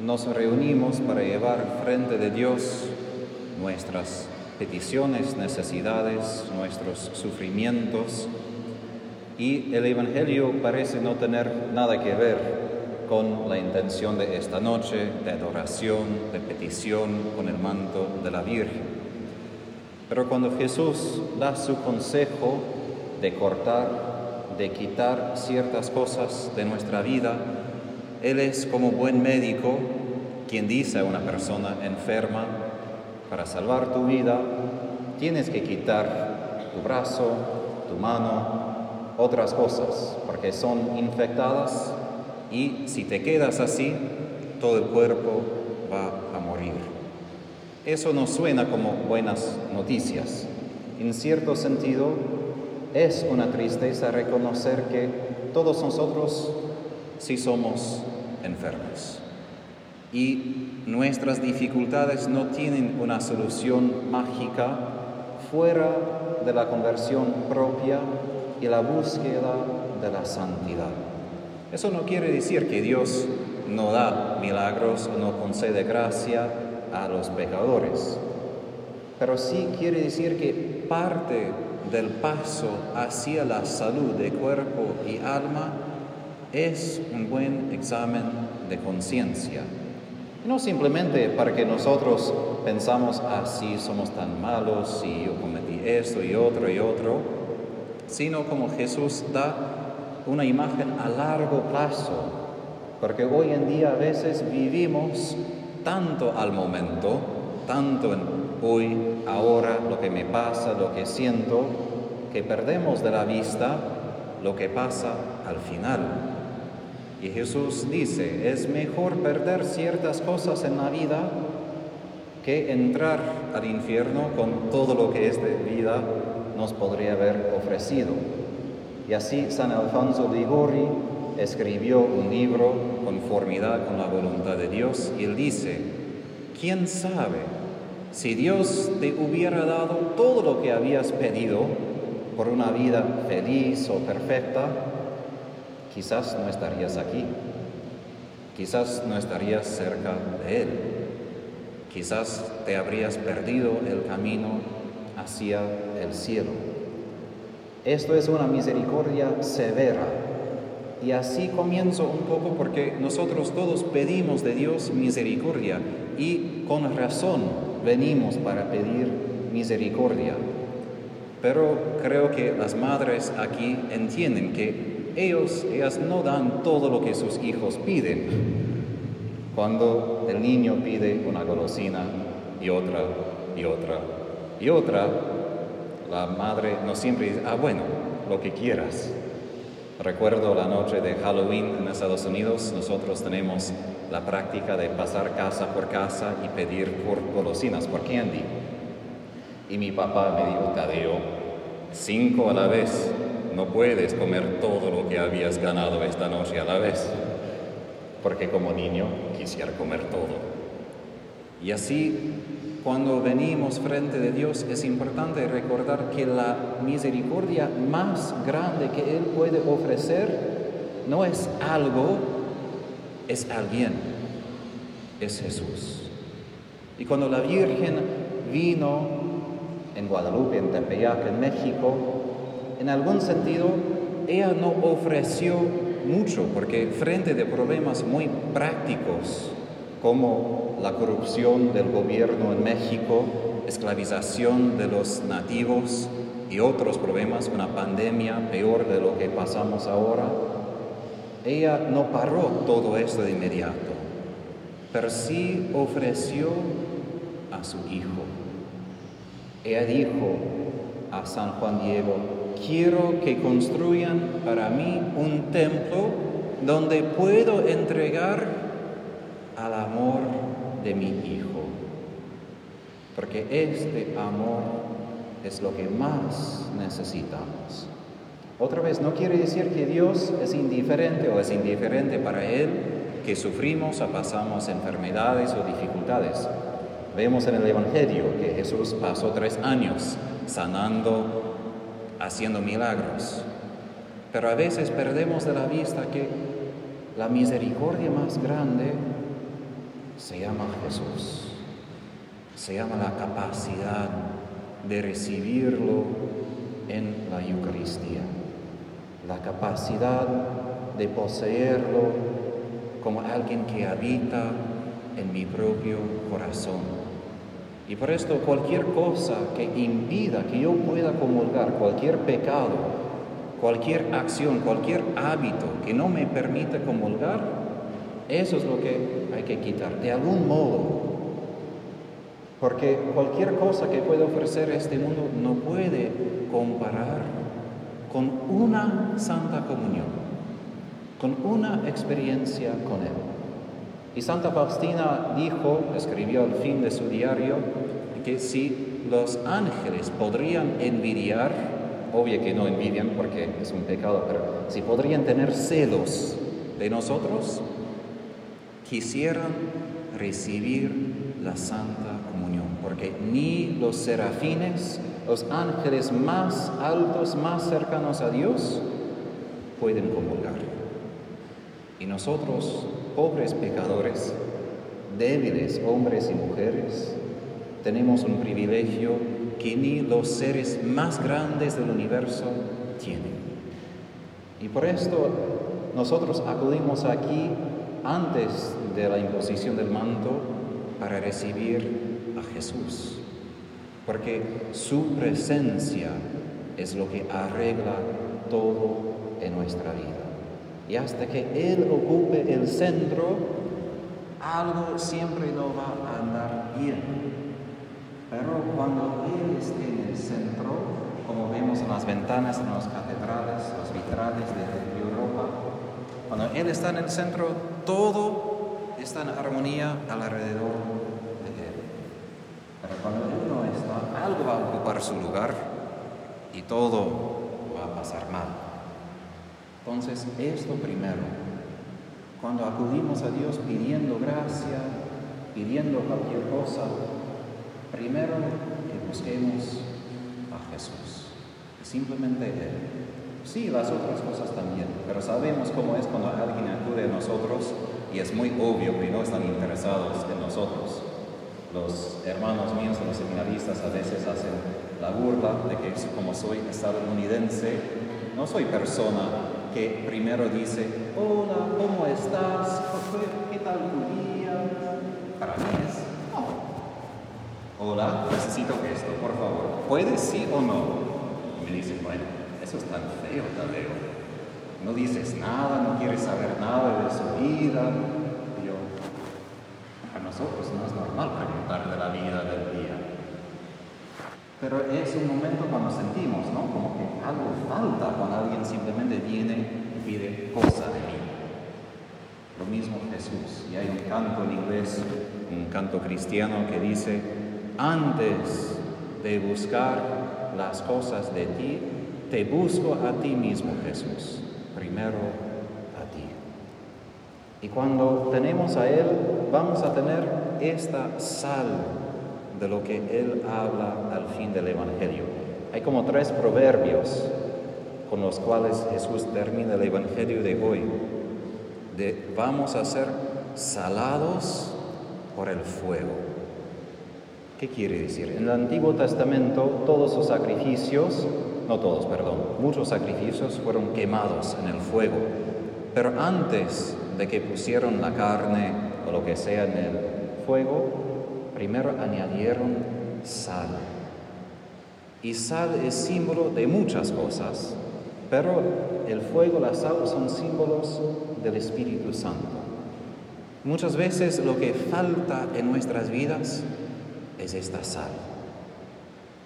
nos reunimos para llevar frente de Dios nuestras peticiones, necesidades, nuestros sufrimientos. Y el Evangelio parece no tener nada que ver con la intención de esta noche de adoración, de petición con el manto de la Virgen. Pero cuando Jesús da su consejo de cortar, de quitar ciertas cosas de nuestra vida, él es como buen médico quien dice a una persona enferma, para salvar tu vida tienes que quitar tu brazo, tu mano, otras cosas, porque son infectadas y si te quedas así, todo el cuerpo va a morir. Eso no suena como buenas noticias. En cierto sentido, es una tristeza reconocer que todos nosotros si somos enfermos. Y nuestras dificultades no tienen una solución mágica fuera de la conversión propia y la búsqueda de la santidad. Eso no quiere decir que Dios no da milagros o no concede gracia a los pecadores, pero sí quiere decir que parte del paso hacia la salud de cuerpo y alma es un buen examen de conciencia. No simplemente para que nosotros pensamos, así ah, somos tan malos y yo cometí esto y otro y otro, sino como Jesús da una imagen a largo plazo, porque hoy en día a veces vivimos tanto al momento, tanto en hoy, ahora, lo que me pasa, lo que siento, que perdemos de la vista lo que pasa al final. Y Jesús dice, es mejor perder ciertas cosas en la vida que entrar al infierno con todo lo que esta vida nos podría haber ofrecido. Y así San Alfonso de Ligori escribió un libro conformidad con la voluntad de Dios y él dice, ¿quién sabe si Dios te hubiera dado todo lo que habías pedido por una vida feliz o perfecta? Quizás no estarías aquí, quizás no estarías cerca de Él, quizás te habrías perdido el camino hacia el cielo. Esto es una misericordia severa. Y así comienzo un poco porque nosotros todos pedimos de Dios misericordia y con razón venimos para pedir misericordia. Pero creo que las madres aquí entienden que ellos, ellas no dan todo lo que sus hijos piden. Cuando el niño pide una golosina y otra y otra y otra, la madre no siempre dice, ah, bueno, lo que quieras. Recuerdo la noche de Halloween en Estados Unidos, nosotros tenemos la práctica de pasar casa por casa y pedir por golosinas, por candy. Y mi papá me dijo, Tadeo, cinco a la vez, no puedes comer todo lo que habías ganado esta noche a la vez, porque como niño quisiera comer todo. Y así, cuando venimos frente de Dios, es importante recordar que la misericordia más grande que Él puede ofrecer no es algo, es alguien, es Jesús. Y cuando la Virgen vino en Guadalupe, en Tepeyac, en México, en algún sentido, ella no ofreció mucho, porque frente de problemas muy prácticos, como la corrupción del gobierno en México, esclavización de los nativos y otros problemas, una pandemia peor de lo que pasamos ahora, ella no paró todo esto de inmediato, pero sí ofreció a su hijo. Ella dijo a San Juan Diego, quiero que construyan para mí un templo donde puedo entregar al amor de mi Hijo. Porque este amor es lo que más necesitamos. Otra vez, no quiere decir que Dios es indiferente o es indiferente para Él que sufrimos o pasamos enfermedades o dificultades. Vemos en el Evangelio que Jesús pasó tres años sanando haciendo milagros. Pero a veces perdemos de la vista que la misericordia más grande se llama Jesús. Se llama la capacidad de recibirlo en la Eucaristía. La capacidad de poseerlo como alguien que habita en mi propio corazón. Y por esto cualquier cosa que impida que yo pueda comulgar, cualquier pecado, cualquier acción, cualquier hábito que no me permita comulgar, eso es lo que hay que quitar, de algún modo. Porque cualquier cosa que pueda ofrecer este mundo no puede comparar con una santa comunión, con una experiencia con Él. Y Santa Faustina dijo, escribió al fin de su diario, que si los ángeles podrían envidiar, obvio que no envidian porque es un pecado, pero si podrían tener celos de nosotros, quisieran recibir la Santa Comunión, porque ni los serafines, los ángeles más altos, más cercanos a Dios, pueden comulgar. Y nosotros, pobres pecadores, débiles hombres y mujeres, tenemos un privilegio que ni los seres más grandes del universo tienen. Y por esto nosotros acudimos aquí antes de la imposición del manto para recibir a Jesús, porque su presencia es lo que arregla todo en nuestra vida. Y hasta que Él ocupe el centro, algo siempre no va a andar bien. Pero cuando Él esté en el centro, como vemos en las ventanas, en las catedrales, los vitrales de Europa, cuando Él está en el centro, todo está en armonía alrededor de Él. Pero cuando Él no está, algo va a ocupar su lugar y todo va a pasar mal. Entonces, esto primero, cuando acudimos a Dios pidiendo gracia, pidiendo cualquier cosa, primero que busquemos a Jesús, simplemente Él. Sí, las otras cosas también, pero sabemos cómo es cuando alguien acude a nosotros y es muy obvio que no están interesados en nosotros. Los hermanos míos, los seminaristas, a veces hacen la burla de que como soy estadounidense, no soy persona que primero dice, hola, ¿cómo estás? ¿Qué tal tu día? Para mí es, hola, necesito esto, por favor. ¿Puedes sí o no? Y me dice, bueno, eso es tan feo, Tadeo. No dices nada, no quieres saber nada de su vida. Yo, a nosotros no es normal preguntar de la vida del día. Pero es un momento cuando sentimos, ¿no? Como que algo falta cuando alguien simplemente viene y pide cosa de mí. Lo mismo Jesús. Y hay un canto en inglés, un canto cristiano que dice, antes de buscar las cosas de ti, te busco a ti mismo, Jesús. Primero a ti. Y cuando tenemos a Él, vamos a tener esta sal de lo que él habla al fin del Evangelio. Hay como tres proverbios con los cuales Jesús termina el Evangelio de hoy. De vamos a ser salados por el fuego. ¿Qué quiere decir? En el Antiguo Testamento todos los sacrificios, no todos, perdón, muchos sacrificios fueron quemados en el fuego. Pero antes de que pusieron la carne o lo que sea en el fuego, primero añadieron sal. Y sal es símbolo de muchas cosas, pero el fuego, la sal son símbolos del Espíritu Santo. Muchas veces lo que falta en nuestras vidas es esta sal.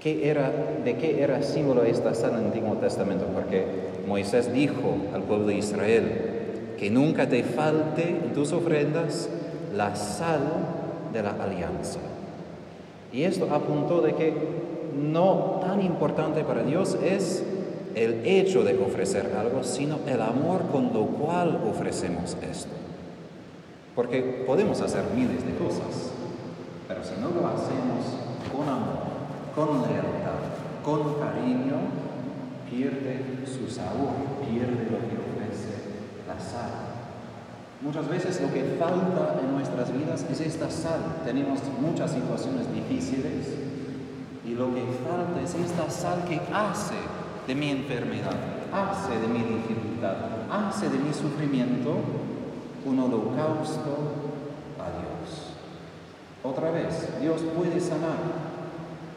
¿Qué era, ¿De qué era símbolo esta sal en el Antiguo Testamento? Porque Moisés dijo al pueblo de Israel que nunca te falte en tus ofrendas la sal de la alianza. Y esto apuntó de que no tan importante para Dios es el hecho de ofrecer algo, sino el amor con lo cual ofrecemos esto. Porque podemos hacer miles de cosas, pero si no lo hacemos con amor, con lealtad, con cariño, pierde su sabor, pierde lo que ofrece la sal. Muchas veces lo que falta en nuestras vidas es esta sal. Tenemos muchas situaciones difíciles y lo que falta es esta sal que hace de mi enfermedad, hace de mi dificultad, hace de mi sufrimiento un holocausto a Dios. Otra vez, Dios puede sanar,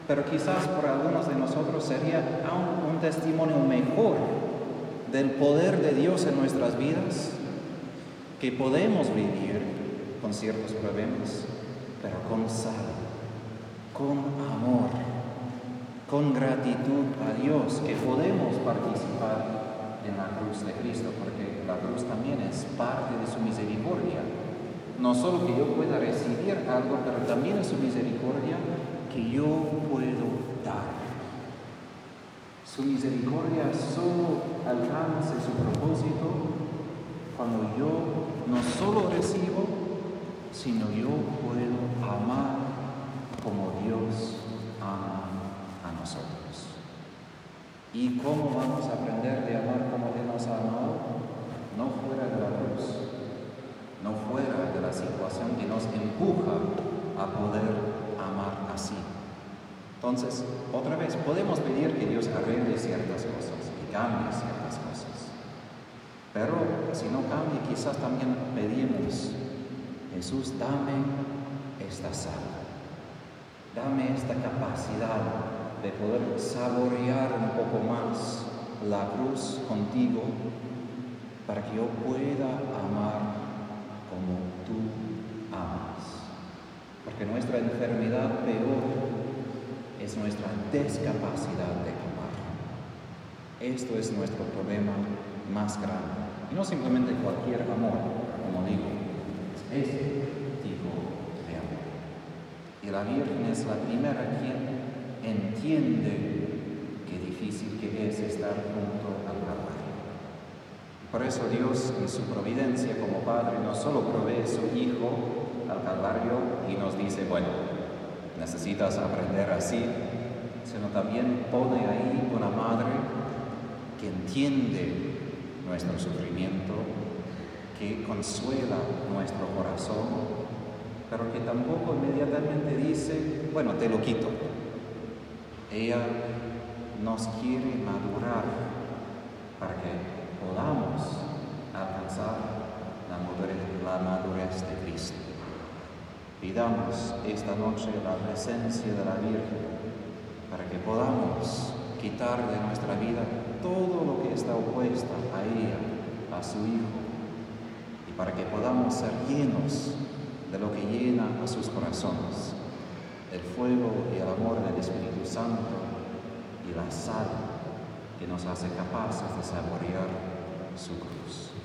pero quizás por algunos de nosotros sería aún un testimonio mejor del poder de Dios en nuestras vidas que podemos vivir con ciertos problemas, pero con sal, con amor, con gratitud a Dios, que podemos participar en la cruz de Cristo, porque la cruz también es parte de su misericordia. No solo que yo pueda recibir algo, pero también es su misericordia que yo puedo dar. Su misericordia solo alcanza su propósito cuando yo no solo recibo, sino yo puedo amar como Dios ama a nosotros. ¿Y cómo vamos a aprender de amar como Él nos amado? No fuera de la cruz, no fuera de la situación que nos empuja a poder amar así. Entonces, otra vez, podemos pedir que Dios arregle ciertas cosas, y cambie ciertas si no cambia, quizás también pedimos, Jesús, dame esta sal, dame esta capacidad de poder saborear un poco más la cruz contigo para que yo pueda amar como tú amas. Porque nuestra enfermedad peor es nuestra descapacidad de amar. Esto es nuestro problema más grande. Y no simplemente cualquier amor, como digo, es ese tipo de amor. Y la Virgen es la primera quien entiende qué difícil que es estar junto al Calvario. Por eso Dios en su providencia como Padre no solo provee su Hijo al Calvario y nos dice, bueno, necesitas aprender así, sino también pone ahí una madre que entiende nuestro sufrimiento, que consuela nuestro corazón, pero que tampoco inmediatamente dice, bueno, te lo quito. Ella nos quiere madurar para que podamos alcanzar la madurez, la madurez de Cristo. Pidamos esta noche la presencia de la Virgen para que podamos quitar de nuestra vida todo lo que está opuesto a ella, a su Hijo, y para que podamos ser llenos de lo que llena a sus corazones, el fuego y el amor del Espíritu Santo y la sal que nos hace capaces de saborear su cruz.